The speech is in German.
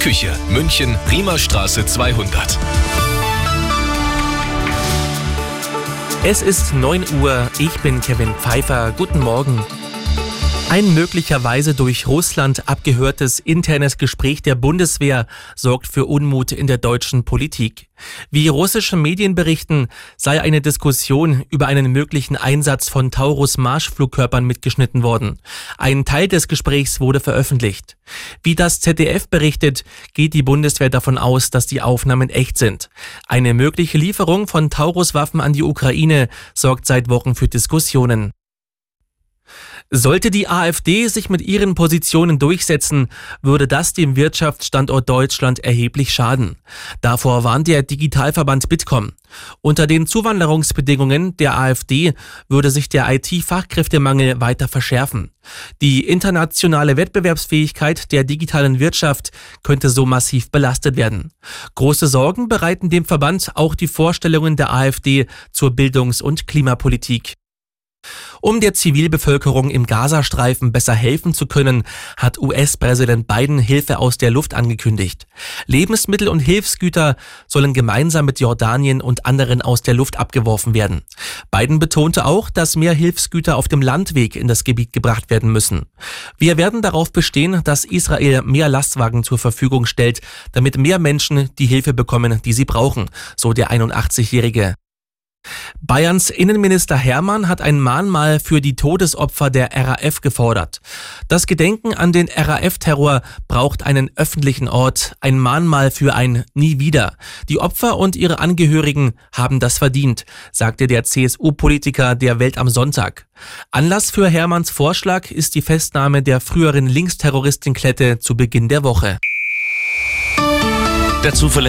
Küche, München, Riemerstraße 200. Es ist 9 Uhr, ich bin Kevin Pfeiffer. Guten Morgen. Ein möglicherweise durch Russland abgehörtes internes Gespräch der Bundeswehr sorgt für Unmut in der deutschen Politik. Wie russische Medien berichten, sei eine Diskussion über einen möglichen Einsatz von Taurus-Marschflugkörpern mitgeschnitten worden. Ein Teil des Gesprächs wurde veröffentlicht. Wie das ZDF berichtet, geht die Bundeswehr davon aus, dass die Aufnahmen echt sind. Eine mögliche Lieferung von Taurus-Waffen an die Ukraine sorgt seit Wochen für Diskussionen. Sollte die AfD sich mit ihren Positionen durchsetzen, würde das dem Wirtschaftsstandort Deutschland erheblich schaden. Davor warnt der Digitalverband Bitkom. Unter den Zuwanderungsbedingungen der AfD würde sich der IT-Fachkräftemangel weiter verschärfen. Die internationale Wettbewerbsfähigkeit der digitalen Wirtschaft könnte so massiv belastet werden. Große Sorgen bereiten dem Verband auch die Vorstellungen der AfD zur Bildungs- und Klimapolitik. Um der Zivilbevölkerung im Gazastreifen besser helfen zu können, hat US-Präsident Biden Hilfe aus der Luft angekündigt. Lebensmittel und Hilfsgüter sollen gemeinsam mit Jordanien und anderen aus der Luft abgeworfen werden. Biden betonte auch, dass mehr Hilfsgüter auf dem Landweg in das Gebiet gebracht werden müssen. Wir werden darauf bestehen, dass Israel mehr Lastwagen zur Verfügung stellt, damit mehr Menschen die Hilfe bekommen, die sie brauchen, so der 81-Jährige. Bayerns Innenminister Hermann hat ein Mahnmal für die Todesopfer der RAF gefordert. Das Gedenken an den RAF-Terror braucht einen öffentlichen Ort, ein Mahnmal für ein Nie wieder. Die Opfer und ihre Angehörigen haben das verdient, sagte der CSU-Politiker der Welt am Sonntag. Anlass für Hermanns Vorschlag ist die Festnahme der früheren Linksterroristin Klette zu Beginn der Woche. Dazu